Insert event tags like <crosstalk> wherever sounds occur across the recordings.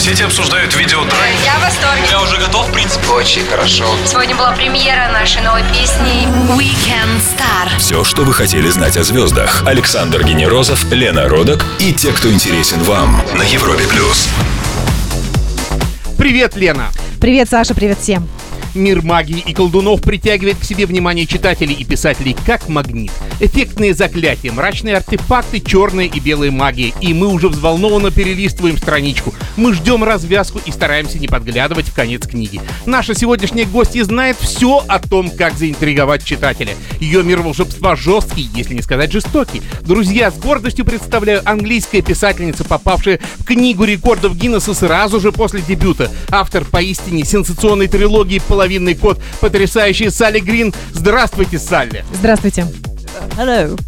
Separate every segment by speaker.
Speaker 1: сети обсуждают видео драки.
Speaker 2: Я в восторге.
Speaker 1: Я уже готов, в принципе.
Speaker 3: Очень хорошо.
Speaker 2: Сегодня была премьера нашей новой песни Weekend Star.
Speaker 4: Все, что вы хотели знать о звездах. Александр Генерозов, Лена Родок и те, кто интересен вам на Европе плюс.
Speaker 5: Привет, Лена!
Speaker 6: Привет, Саша, привет всем.
Speaker 5: Мир магии и колдунов притягивает к себе внимание читателей и писателей как магнит. Эффектные заклятия, мрачные артефакты, черная и белая магия. И мы уже взволнованно перелистываем страничку. Мы ждем развязку и стараемся не подглядывать в конец книги. Наша сегодняшняя гостья знает все о том, как заинтриговать читателя. Ее мир волшебства жесткий, если не сказать жестокий. Друзья, с гордостью представляю английская писательница, попавшая в книгу рекордов Гиннесса сразу же после дебюта. Автор поистине сенсационной трилогии «Половинный код», потрясающий Салли Грин. Здравствуйте, Салли!
Speaker 6: Здравствуйте.
Speaker 7: Hello.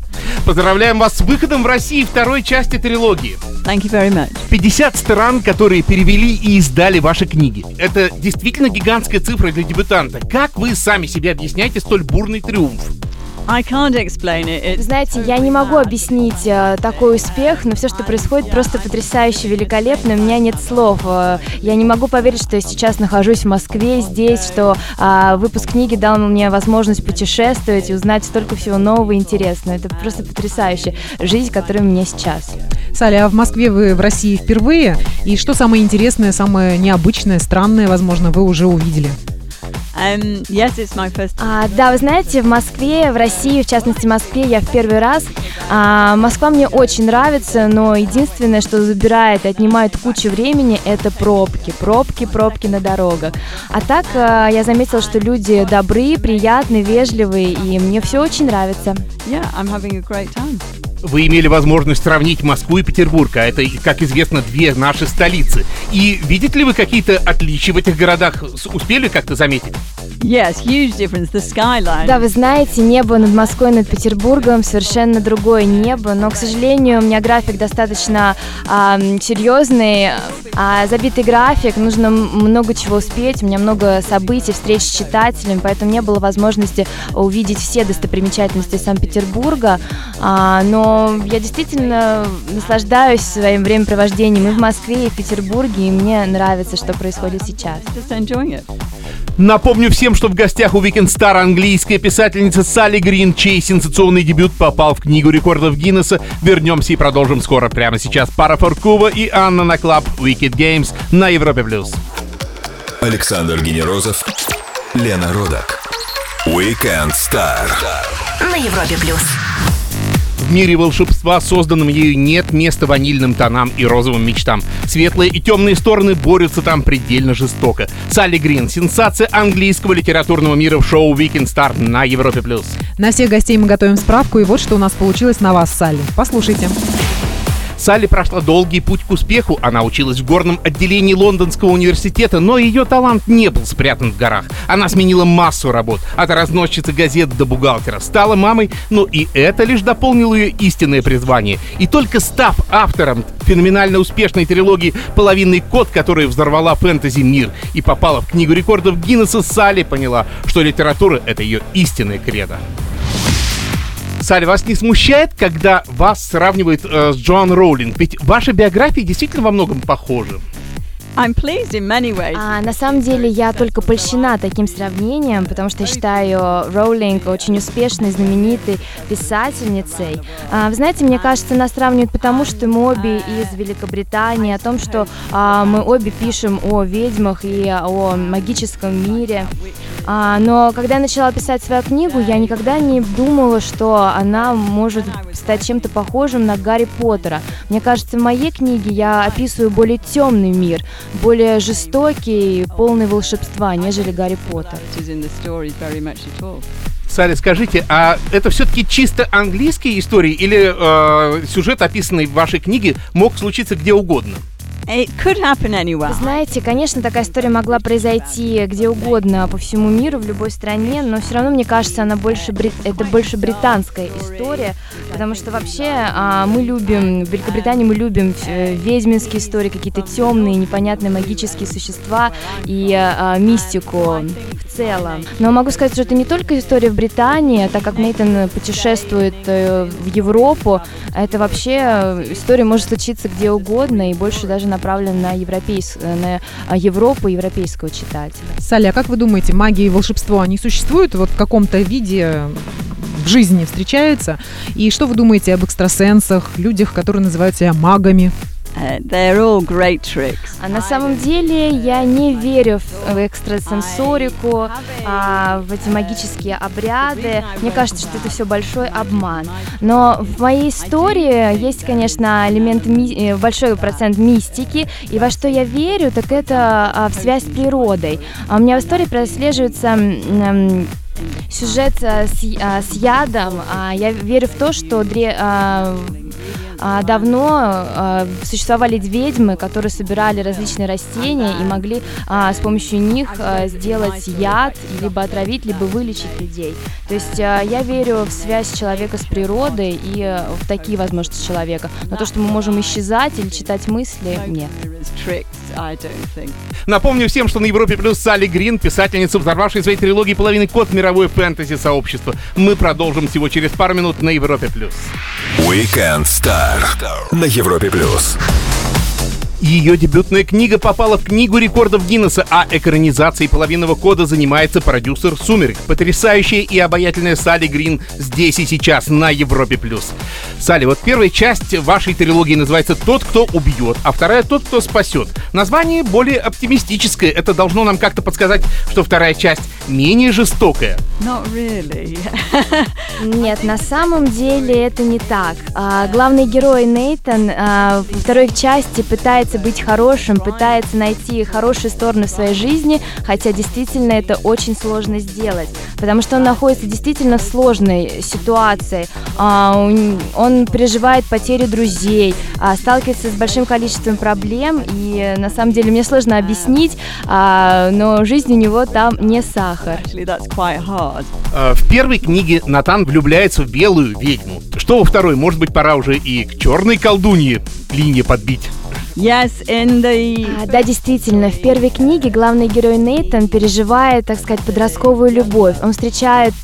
Speaker 5: Поздравляем вас с выходом в России второй части трилогии.
Speaker 7: Thank you very much.
Speaker 5: 50 стран, которые перевели и издали ваши книги. Это действительно гигантская цифра для дебютанта. Как вы сами себе объясняете столь бурный триумф?
Speaker 7: I can't explain it. It's
Speaker 8: Знаете, я не могу объяснить э, такой успех, но все, что происходит, просто потрясающе, великолепно. У меня нет слов. Э, я не могу поверить, что я сейчас нахожусь в Москве, здесь, что э, выпуск книги дал мне возможность путешествовать и узнать столько всего нового и интересного. Это просто потрясающе. Жизнь, которая у меня сейчас.
Speaker 6: Саля, а в Москве вы в России впервые? И что самое интересное, самое необычное, странное, возможно, вы уже увидели?
Speaker 7: Um, yes, it's my first.
Speaker 8: А, да, вы знаете, в Москве, в России, в частности в Москве, я в первый раз. А, Москва мне очень нравится, но единственное, что забирает и отнимает кучу времени, это пробки. Пробки, пробки на дорогах. А так а, я заметила, что люди добрые, приятные, вежливые, и мне все очень нравится.
Speaker 7: Yeah, I'm having a great time.
Speaker 5: Вы имели возможность сравнить Москву и Петербург, а это, как известно, две наши столицы. И видите ли вы какие-то отличия в этих городах? Успели как-то заметить?
Speaker 7: Yes, huge difference. The skyline.
Speaker 8: Да, вы знаете, небо над Москвой, над Петербургом совершенно другое небо, но, к сожалению, у меня график достаточно ам, серьезный, а, забитый график, нужно много чего успеть, у меня много событий, встреч с читателями, поэтому не было возможности увидеть все достопримечательности Санкт-Петербурга, А, но я действительно наслаждаюсь своим времяпровождением и в Москве, и в Петербурге, и мне нравится, что происходит сейчас.
Speaker 5: Напомню всем, что в гостях у Weekend Star английская писательница Салли Грин, чей сенсационный дебют попал в книгу рекордов Гиннесса. Вернемся и продолжим скоро. Прямо сейчас Пара Форкува и Анна на клаб Wicked Games на Европе+. плюс.
Speaker 4: Александр Генерозов, Лена Родок. Weekend Star.
Speaker 2: На Европе Плюс.
Speaker 5: В мире волшебства, созданном ею, нет места ванильным тонам и розовым мечтам. Светлые и темные стороны борются там предельно жестоко. Салли Грин, сенсация английского литературного мира в шоу Weekend Star на Европе+. плюс.
Speaker 6: На всех гостей мы готовим справку, и вот что у нас получилось на вас, Салли. Послушайте.
Speaker 5: Салли прошла долгий путь к успеху. Она училась в горном отделении Лондонского университета, но ее талант не был спрятан в горах. Она сменила массу работ, от разносчицы газет до бухгалтера. Стала мамой, но и это лишь дополнило ее истинное призвание. И только став автором феноменально успешной трилогии «Половинный код», которая взорвала фэнтези-мир и попала в книгу рекордов Гиннесса, Салли поняла, что литература — это ее истинная кредо. Салли, вас не смущает, когда вас сравнивают э, с Джоан Роулинг? Ведь ваши биографии действительно во многом похожи.
Speaker 8: А, на самом деле я только польщена таким сравнением, потому что считаю Роулинг очень успешной, знаменитой писательницей. А, вы знаете, мне кажется, нас сравнивают потому, что мы обе из Великобритании, о том, что а, мы обе пишем о ведьмах и о магическом мире. А, но когда я начала писать свою книгу, я никогда не думала, что она может стать чем-то похожим на Гарри Поттера. Мне кажется, в моей книге я описываю более темный мир, более жестокий, полный волшебства, нежели Гарри Поттер.
Speaker 5: Салли, скажите, а это все-таки чисто английские истории или э, сюжет, описанный в вашей книге, мог случиться где угодно?
Speaker 8: Знаете, конечно, такая история могла произойти где угодно по всему миру, в любой стране, но все равно, мне кажется, она больше брит- это больше британская история, потому что вообще а, мы любим, в Великобритании мы любим э, ведьминские истории, какие-то темные, непонятные магические существа и а, мистику в целом. Но могу сказать, что это не только история в Британии, так как Нейтан путешествует э, в Европу, это вообще э, история может случиться где угодно и больше даже на направлена на, европейс... на а, Европу европейского читателя.
Speaker 6: Салли, а как вы думаете, магия и волшебство, они существуют вот в каком-то виде в жизни встречаются? И что вы думаете об экстрасенсах, людях, которые называют себя магами?
Speaker 7: Uh, they're all great tricks.
Speaker 8: А на самом деле я не верю в экстрасенсорику, а, в эти магические обряды. Мне кажется, что это все большой обман. Но в моей истории есть, конечно, элемент ми- э, большой процент мистики. И во что я верю, так это а, в связь с природой. У меня в истории прослеживается сюжет а, с, с ядом. Я верю в то, что дре, давно а, существовали ведьмы, которые собирали различные растения и могли а, с помощью них а, сделать яд, либо отравить, либо вылечить людей. То есть а, я верю в связь человека с природой и а, в такие возможности человека. Но то, что мы можем исчезать или читать мысли, нет.
Speaker 5: Напомню всем, что на Европе плюс Салли Грин, писательница, взорвавшая своей трилогии половины код мировое фэнтези сообщество. Мы продолжим всего через пару минут на Европе плюс.
Speaker 4: Weekend Star на Европе плюс.
Speaker 5: Ее дебютная книга попала в книгу рекордов Гиннесса, а экранизацией половинного кода занимается продюсер «Сумерек». Потрясающая и обаятельная Салли Грин здесь и сейчас на Европе+. плюс. Салли, вот первая часть вашей трилогии называется «Тот, кто убьет», а вторая «Тот, кто спасет». Название более оптимистическое. Это должно нам как-то подсказать, что вторая часть менее жестокая.
Speaker 7: Not really. <laughs>
Speaker 8: Нет, на самом деле это не так. А, главный герой Нейтан а, во второй части пытается быть хорошим, пытается найти хорошие стороны в своей жизни, хотя действительно это очень сложно сделать, потому что он находится действительно в сложной ситуации. А, он- переживает потерю друзей, а, сталкивается с большим количеством проблем, и на самом деле мне сложно объяснить, а, но жизнь у него там не сахар.
Speaker 5: Э, В первой книге Натан влюбляется в белую ведьму. Что во второй? Может быть, пора уже и к черной колдунье линии подбить?
Speaker 7: Yes, in the
Speaker 8: А, Да, действительно, в первой книге главный герой Нейтан переживает, так сказать, подростковую любовь. Он встречает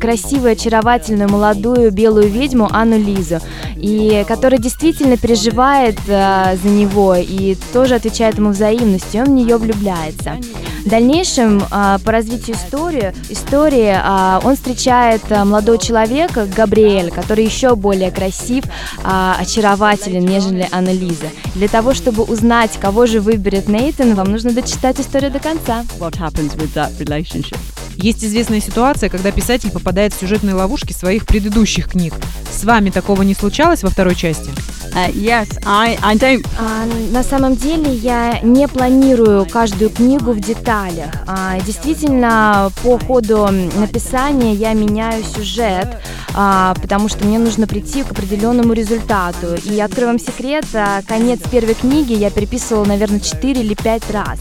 Speaker 8: красивую, очаровательную, молодую белую ведьму Анну Лизу, и которая действительно переживает а, за него и тоже отвечает ему взаимностью, он в нее влюбляется. В дальнейшем, а, по развитию истории, истории а, он встречает а, молодого человека, Габриэль, который еще более красив, а, очарователен, нежели Анна Лиза. Для того, чтобы узнать, кого же выберет Нейтан, вам нужно дочитать историю до конца.
Speaker 7: what happens with that relationship.
Speaker 6: Есть известная ситуация, когда писатель попадает в сюжетные ловушки своих предыдущих книг. С вами такого не случалось во второй части?
Speaker 7: Uh, yes, I, I don't.
Speaker 8: А, на самом деле я не планирую каждую книгу в деталях. А, действительно, по ходу написания я меняю сюжет, а, потому что мне нужно прийти к определенному результату. И открою вам секрет, конец первой книги я переписывала, наверное, 4 или 5 раз,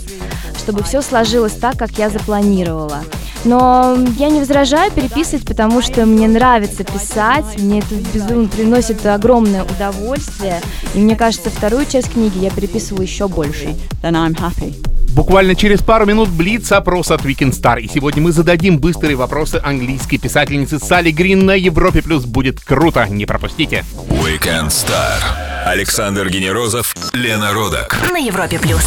Speaker 8: чтобы все сложилось так, как я запланировала. Но я не возражаю переписывать, потому что мне нравится писать, мне это безумно приносит огромное удовольствие. И мне кажется, вторую часть книги я переписываю еще больше.
Speaker 7: Then I'm happy.
Speaker 5: Буквально через пару минут блиц опрос от Weekend Star. И сегодня мы зададим быстрые вопросы английской писательницы Салли Грин на Европе Плюс. Будет круто, не пропустите.
Speaker 4: Weekend Star. Александр Генерозов, Лена Родак.
Speaker 2: На Европе плюс.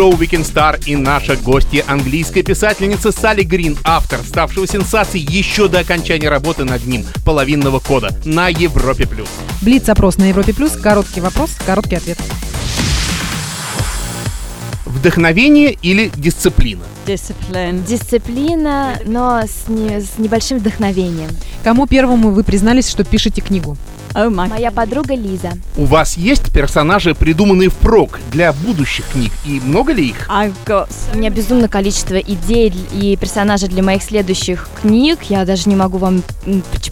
Speaker 5: Шоу Weekend Star и наша гостья английская писательница Салли Грин, автор, ставшего сенсацией еще до окончания работы над ним, половинного кода, на Европе Плюс.
Speaker 6: Блиц-опрос на Европе+, плюс. короткий вопрос, короткий ответ.
Speaker 5: Вдохновение или дисциплина?
Speaker 7: Discipline.
Speaker 8: Дисциплина, но с, не- с небольшим вдохновением.
Speaker 6: Кому первому вы признались, что пишете книгу?
Speaker 7: Oh my.
Speaker 8: Моя подруга Лиза.
Speaker 5: У вас есть персонажи, придуманные впрок для будущих книг? И много ли их?
Speaker 8: У меня безумное количество идей и персонажей для моих следующих книг. Я даже не могу вам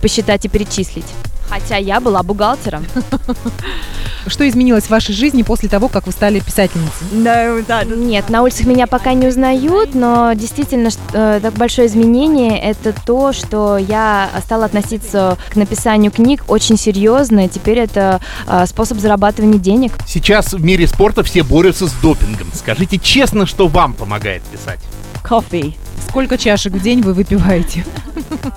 Speaker 8: посчитать и перечислить. Хотя я была бухгалтером. <laughs>
Speaker 6: Что изменилось в вашей жизни после того, как вы стали писательницей?
Speaker 7: no. That
Speaker 8: Нет, на улицах меня пока не узнают, но действительно э, так большое изменение это то, что я стала относиться к написанию книг очень серьезно. и Теперь это э, способ зарабатывания денег.
Speaker 5: Сейчас в мире спорта все борются с допингом. Скажите честно, что вам помогает писать?
Speaker 7: coffee.
Speaker 6: Сколько чашек в день вы выпиваете?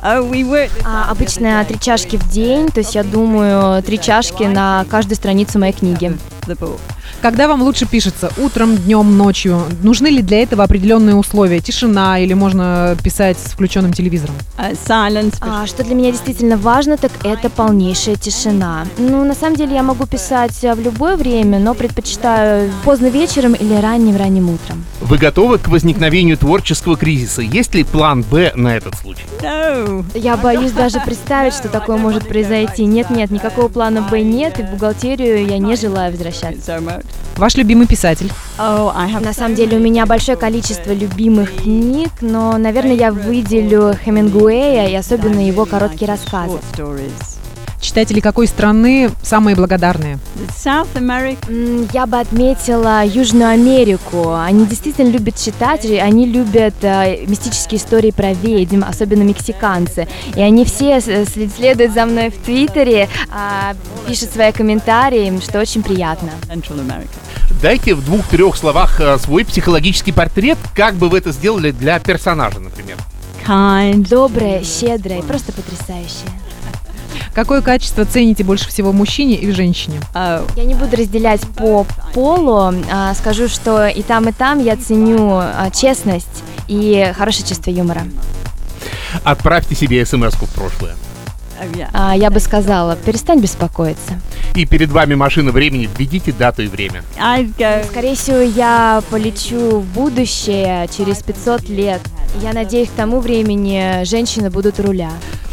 Speaker 7: Were.
Speaker 8: А, обычно три чашки в день, то есть я думаю три чашки на каждую страницу моей книги.
Speaker 7: Book.
Speaker 6: Когда вам лучше пишется? Утром, днем, ночью? Нужны ли для этого определенные условия? Тишина или можно писать с включенным телевизором?
Speaker 7: Uh, silence.
Speaker 8: А, что для меня действительно важно, так это полнейшая тишина. Ну, на самом деле я могу писать а, в любое время, но предпочитаю поздно вечером или ранним-ранним утром.
Speaker 5: Вы готовы к возникновению творческого кризиса? Есть ли план «Б» на этот случай?
Speaker 7: No.
Speaker 8: Я боюсь даже представить, что такое может произойти. Нет-нет, никакого плана «Б» нет, и в бухгалтерию я не желаю возвращаться.
Speaker 7: Much.
Speaker 6: Ваш любимый писатель?
Speaker 7: Oh.
Speaker 8: На самом деле у меня большое количество любимых книг, но, наверное, я выделю Хемингуэя и особенно его короткие рассказы.
Speaker 6: Читатели какой страны самые благодарные?
Speaker 7: South America.
Speaker 8: Я бы отметила Южную Америку. Они действительно любят читать, и они любят э, мистические истории про ведьм, особенно мексиканцы. И они все с- следуют за мной в Твиттере, а, пишут свои комментарии, что очень приятно.
Speaker 5: Дайте в двух-трех словах э, свой психологический портрет, как бы вы это сделали для персонажа, например.
Speaker 7: Kind.
Speaker 8: Добрая, щедрая просто потрясающая.
Speaker 6: Какое качество цените больше всего в мужчине и в женщине?
Speaker 7: Oh,
Speaker 8: Я не буду разделять по полу, а, скажу, что и там, и там я ценю а, честность и хорошее чувство юмора.
Speaker 5: Отправьте себе смс в прошлое.
Speaker 8: А, Я бы сказала, перестань беспокоиться.
Speaker 5: И перед вами машина времени, введите дату и время.
Speaker 8: Скорее всего, я полечу в будущее через 500 лет. Я надеюсь, к тому времени женщины будут у руля.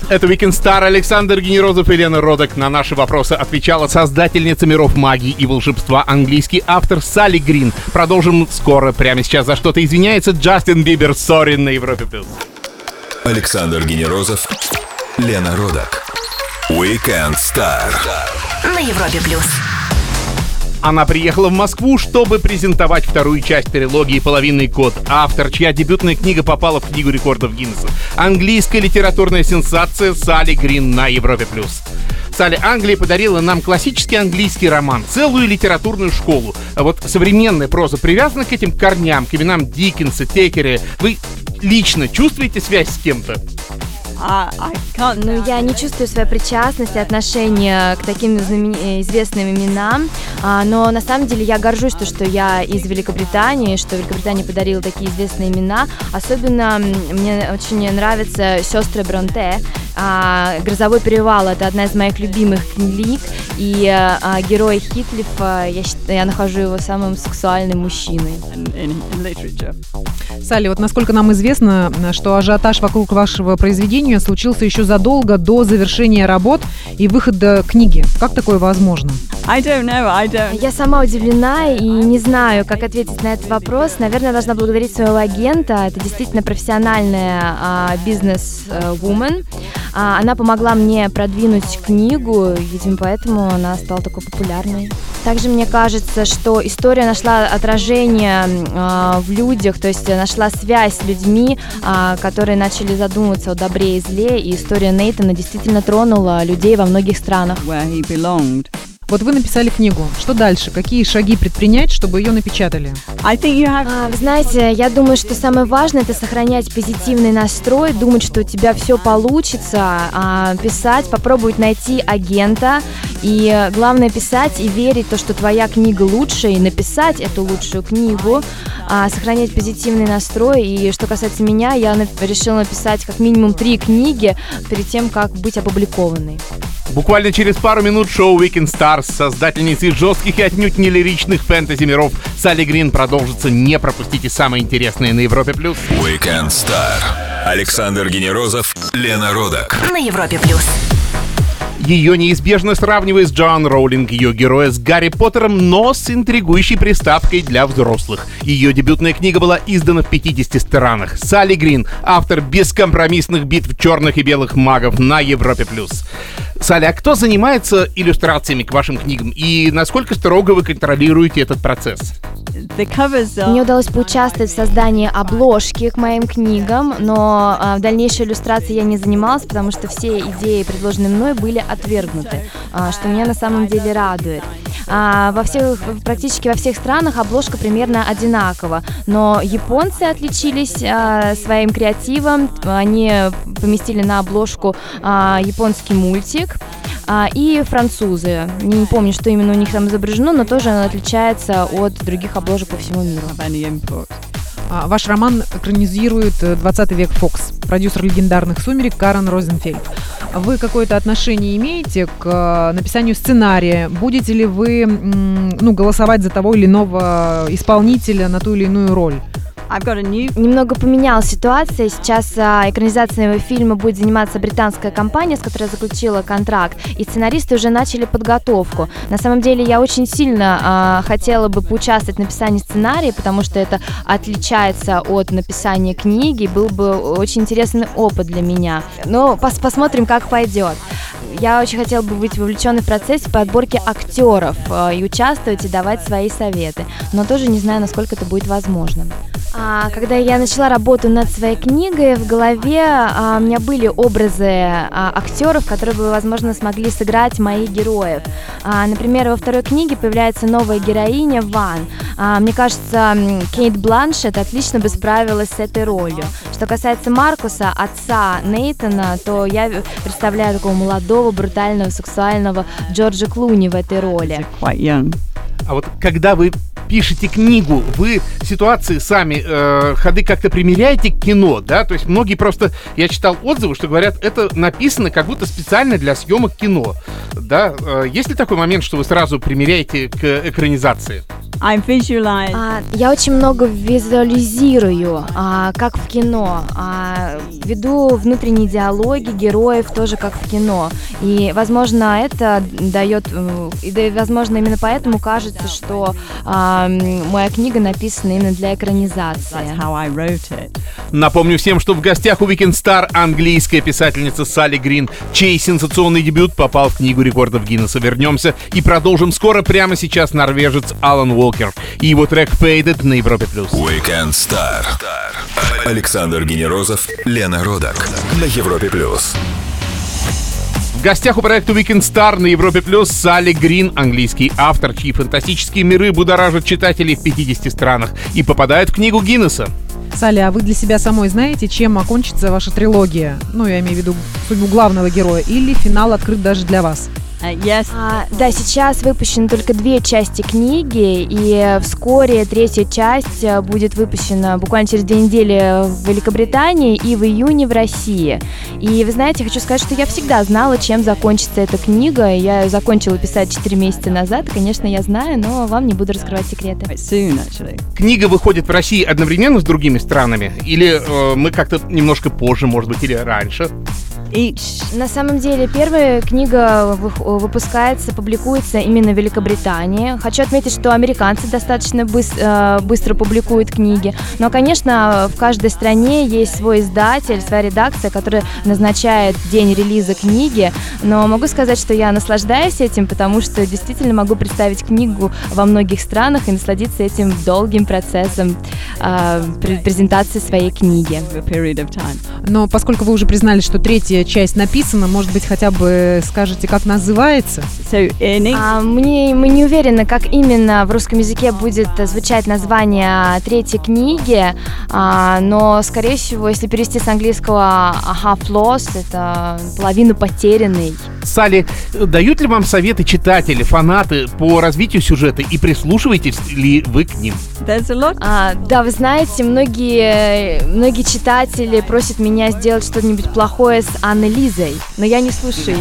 Speaker 5: Это Weekend Star Александр Генерозов и Лена Родок. На наши вопросы отвечала создательница миров магии и волшебства, английский автор Салли Грин. Продолжим скоро. Прямо сейчас за что-то извиняется Джастин Бибер. Sorry на Европе+. плюс.
Speaker 4: Александр Генерозов, Лена Родок. Weekend Star.
Speaker 2: На Европе плюс.
Speaker 5: Она приехала в Москву, чтобы презентовать вторую часть трилогии «Половинный код». Автор, чья дебютная книга попала в Книгу рекордов Гиннесса. Английская литературная сенсация Салли Грин на Европе+. плюс. Салли, Англия подарила нам классический английский роман, целую литературную школу. А вот современная проза привязана к этим корням, к именам Диккенса, Текера. Вы лично чувствуете связь с кем-то?
Speaker 7: I can't.
Speaker 8: Ну, я не чувствую своей причастности, отношения к таким знамен- э, известным именам, а, но на самом деле я горжусь, то, что я из Великобритании, что Великобритания подарила такие известные имена. Особенно мне очень нравятся сестры Бронте. А, «Грозовой перевал» — это одна из моих любимых книг, и а, а, герой Хитлифа, я, считаю, я нахожу его самым сексуальным мужчиной.
Speaker 6: Салли, вот насколько нам известно, что ажиотаж вокруг вашего произведения случился еще задолго до завершения работ и выхода книги. Как такое возможно?
Speaker 7: I don't know. I don't.
Speaker 8: Я сама удивлена и не знаю, как ответить на этот вопрос. Наверное, должна благодарить своего агента. Это действительно профессиональная а, бизнес-вумен. А, она помогла мне продвинуть книгу, видимо, поэтому она стала такой популярной. Также мне кажется, что история нашла отражение а, в людях, то есть нашла связь с людьми, а, которые начали задумываться о добре и зле, и история Нейтана действительно тронула людей во многих странах.
Speaker 6: Вот вы написали книгу. Что дальше? Какие шаги предпринять, чтобы ее напечатали?
Speaker 7: Have.
Speaker 8: А, Вы знаете, я думаю, что самое важное это сохранять позитивный настрой, думать, что у тебя все получится, а, писать, попробовать найти агента, и э, главное писать и верить в то, что твоя книга лучшая, и написать эту лучшую книгу, а, сохранять позитивный настрой. И что касается меня, я решила написать как минимум три книги перед тем, как быть опубликованной.
Speaker 5: Буквально через пару минут шоу Weekend Stars с создательницей жестких и отнюдь не лиричных фэнтези миров Салли Грин продолжится. Не пропустите самое интересное на Европе+. плюс.
Speaker 4: Weekend Star. Александр Генерозов, Лена Родок.
Speaker 2: На Европе плюс.
Speaker 5: Ее неизбежно сравнивает с Джоан Роулинг, ее героя с Гарри Поттером, но с интригующей приставкой для взрослых. Ее дебютная книга была издана в 50 странах. Салли Грин, автор бескомпромиссных битв черных и белых магов на Европе+. плюс. Салли, а кто занимается иллюстрациями к вашим книгам? И насколько строго вы контролируете этот процесс?
Speaker 8: Мне удалось поучаствовать в создании обложки к моим книгам, но а, в дальнейшей иллюстрации я не занималась, потому что все идеи, предложенные мной, были отвергнуты, а, что меня на самом деле радует. А, во всех, практически во всех странах обложка примерно одинакова, но японцы отличились а, своим креативом, они поместили на обложку японский мультик, и французы. Не помню, что именно у них там изображено, но тоже она отличается от других обложек по всему миру.
Speaker 6: А, Ваш роман экранизирует э, 20 век Фокс, продюсер легендарных «Сумерек» Карен Розенфельд. Вы какое-то отношение имеете к э, написанию сценария? Будете ли вы ну, голосовать за того или иного исполнителя на ту или иную роль?
Speaker 8: Немного поменялась ситуация. Сейчас а, экранизацией фильма будет заниматься британская компания, с которой заключила контракт, и сценаристы уже начали подготовку. На самом деле я очень сильно а, хотела бы поучаствовать в написании сценария, потому что это отличается от написания книги, был бы очень интересный опыт для меня. Но пос- посмотрим, как пойдет. Я очень хотела бы быть вовлеченной в процесс подборки актеров э, и участвовать и давать свои советы, но тоже не знаю, насколько это будет возможно. А, когда я начала работу над своей книгой, в голове а, у меня были образы а, актеров, которые бы, возможно, смогли сыграть моих героев. А, например, во второй книге появляется новая героиня Ван. А, мне кажется, Кейт Бланшет отлично бы справилась с этой ролью. Что касается Маркуса, отца Нейтана, то я представляю такого молодого, брутального, сексуального Джорджа Клуни в этой роли.
Speaker 5: А вот когда вы пишете книгу, вы ситуации сами, э, ходы как-то примеряете к кино, да? То есть многие просто, я читал отзывы, что говорят, это написано как будто специально для съемок кино, да? Э, есть ли такой момент, что вы сразу примеряете к экранизации?
Speaker 7: I visualize
Speaker 8: А, я очень много визуализирую, а, как в кино. А, веду внутренние диалоги героев тоже как в кино. И, возможно, это дает, и да, возможно, именно поэтому кажется, что а, моя книга написана именно для экранизации.
Speaker 7: that's how I wrote it.
Speaker 5: Напомню всем, что в гостях у Weekend Star английская писательница Салли Грин, чей сенсационный дебют попал в книгу рекордов Гиннесса. Вернемся и продолжим скоро. Прямо сейчас норвежец Алан Уолкер и его трек Faded на Европе+. плюс.
Speaker 4: Weekend Star. Александр Генерозов, Лена Родак на Европе плюс.
Speaker 5: В гостях у проекта Weekend Star на Европе Плюс Салли Грин, английский автор, чьи фантастические миры будоражат читателей в 50 странах и попадают в книгу Гиннесса.
Speaker 6: Салли, а вы для себя самой знаете, чем окончится ваша трилогия? Ну, я имею в виду судьбу главного героя. Или финал открыт даже для вас?
Speaker 7: Yes,
Speaker 8: А, да, сейчас выпущены только две части книги, и вскоре третья часть э, будет выпущена буквально через две недели в Великобритании и в июне в России. И вы знаете, хочу сказать, что я всегда знала, чем закончится эта книга. Я ее закончила писать 4 месяца назад, и, конечно, я знаю, но вам не буду раскрывать секреты.
Speaker 7: soon.
Speaker 5: Книга выходит в России одновременно с другими странами? Или э, мы как-то немножко позже, может быть, или раньше?
Speaker 7: Each
Speaker 8: На самом деле, первая книга вы- выпускается, публикуется именно в Великобритании. Хочу отметить, что американцы достаточно быс- э, быстро публикуют книги. Но, конечно, в каждой стране есть свой издатель, своя редакция, которая назначает день релиза книги. Но могу сказать, что я наслаждаюсь этим, потому что действительно могу представить книгу во многих странах и насладиться этим долгим процессом э, пре- презентации своей книги.
Speaker 6: Но поскольку вы уже признали, что третья часть написана, может быть, хотя бы скажете, как называется?
Speaker 7: So
Speaker 8: А, мне, мы не уверены, как именно в русском языке будет звучать название третьей книги, а, но, скорее всего, если перевести с английского half lost, это половину потерянный.
Speaker 5: Салли, э, дают ли вам советы читатели, фанаты по развитию сюжета и прислушиваетесь ли вы к ним?
Speaker 7: there's a lot.
Speaker 8: А, да, вы знаете, многие, многие читатели просят меня сделать что-нибудь плохое с Анной Лизой, но я не слушаю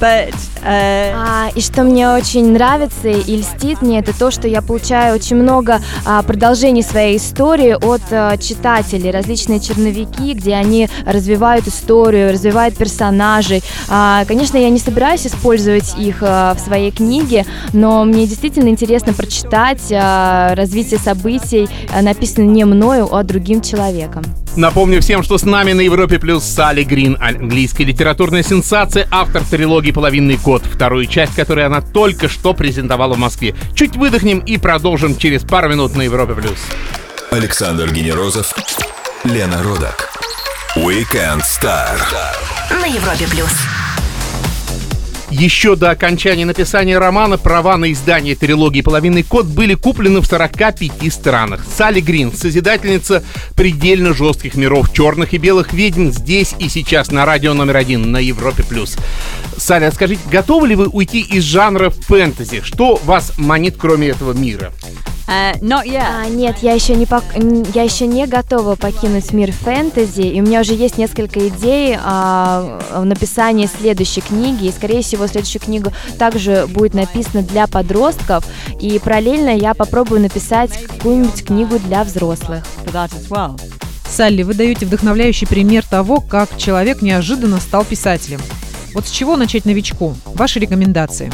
Speaker 7: but uh,
Speaker 8: А, и что мне очень нравится и льстит мне, это то, что я получаю очень много а, продолжений своей истории от а, читателей, различные черновики, где они развивают историю, развивают персонажей. А, конечно, я не собираюсь использовать их а, в своей книге, но мне действительно интересно прочитать а, развитие событий, а, написанное не мною, а другим человеком.
Speaker 5: Напомню всем, что с нами на Европе Плюс Салли Грин, английская литературная сенсация, автор трилогии «Половинный код», вторую часть, которую она только что презентовала в Москве. Чуть выдохнем и продолжим через пару минут на Европе Плюс.
Speaker 4: Александр Генерозов, Лена Родак. Weekend Star.
Speaker 2: На Европе плюс.
Speaker 5: Еще до окончания написания романа права на издание трилогии «Половинный код» были куплены в 45 странах. Салли Грин, созидательница предельно жестких миров черных и белых ведьм здесь и сейчас на радио номер один на Европе+. плюс. Салли, а скажите, готовы ли вы уйти из жанра фэнтези? Что вас манит, кроме этого мира?
Speaker 7: Uh, not yet.
Speaker 8: А, нет, я еще не пок- я еще не готова покинуть мир фэнтези, и у меня уже есть несколько идей а, в написании следующей книги, и скорее всего следующую книгу также будет написана для подростков, и параллельно я попробую написать какую-нибудь книгу для взрослых.
Speaker 7: Well.
Speaker 6: Салли, вы даете вдохновляющий пример того, как человек неожиданно стал писателем. Вот с чего начать новичку? Ваши рекомендации.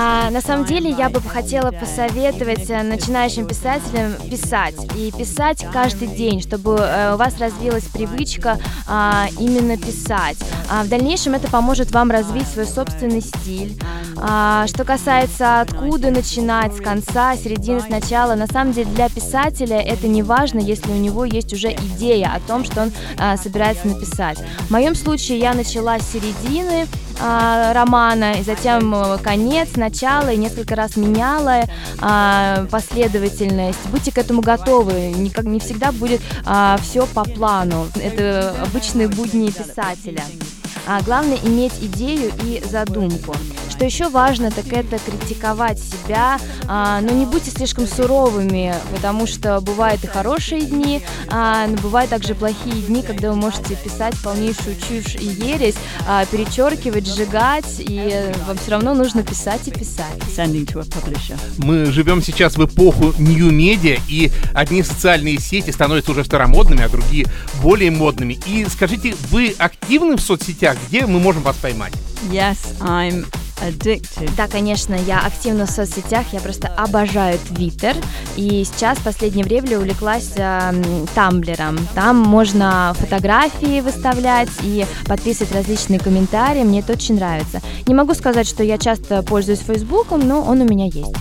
Speaker 8: А, на самом деле я бы хотела посоветовать э, начинающим писателям писать и писать каждый день, чтобы э, у вас развилась привычка а, именно писать. А в дальнейшем это поможет вам развить свой собственный стиль. А, что касается откуда начинать, с конца, середины, с начала, на самом деле для писателя это не важно, если у него есть уже идея о том, что он а, собирается написать. В моем случае я начала с середины а, романа, и затем э, конец, начало, и несколько раз меняла а, последовательность. Будьте к этому готовы, никак не всегда будет все по плану. Это обычные будни писателя. А главное иметь идею и задумку. Что еще важно, так это критиковать себя, а, но не будьте слишком суровыми, потому что бывают и хорошие дни, а, но бывают также плохие дни, когда вы можете писать полнейшую чушь и ересь, а, перечеркивать, сжигать, и вам все равно нужно писать и писать.
Speaker 5: Мы живем сейчас в эпоху нью-медиа, и одни социальные сети становятся уже старомодными, а другие более модными. И скажите, вы активны в соцсетях? Где мы можем вас поймать?
Speaker 7: Yes, I'm addicted.
Speaker 8: Да, конечно, я активна в соцсетях, я просто обожаю Твиттер, и сейчас в последнее время увлеклась э, Тамблером. Там можно фотографии выставлять и подписывать различные комментарии, мне это очень нравится. Не могу сказать, что я часто пользуюсь Фейсбуком, но он у меня есть.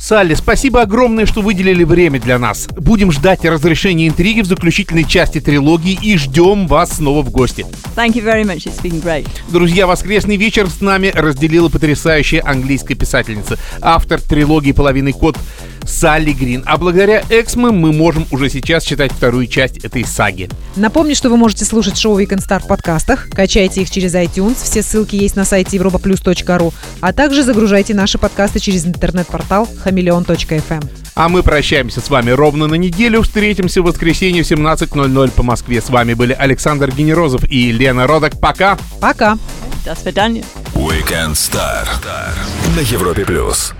Speaker 5: Салли, спасибо огромное, что выделили время для нас. Будем ждать разрешения интриги в заключительной части трилогии и ждем вас снова в гости.
Speaker 7: Thank you very much. It's been great.
Speaker 5: Друзья, воскресный вечер с нами разделила потрясающая английская писательница, автор трилогии «Половинный код» Салли Грин. А благодаря Эксмо мы можем уже сейчас читать вторую часть этой саги.
Speaker 6: Напомню, что вы можете слушать шоу Weekend Star в подкастах, качайте их через iTunes, все ссылки есть на сайте europaplus.ru, а также загружайте наши подкасты через интернет-портал хамелеон.fm.
Speaker 5: А мы прощаемся с вами ровно на неделю. Встретимся в воскресенье в 17.00 по Москве. С вами были Александр Генерозов и Лена Родок. Пока!
Speaker 6: Пока!
Speaker 7: До свидания.
Speaker 4: Weekend Star на Европе плюс.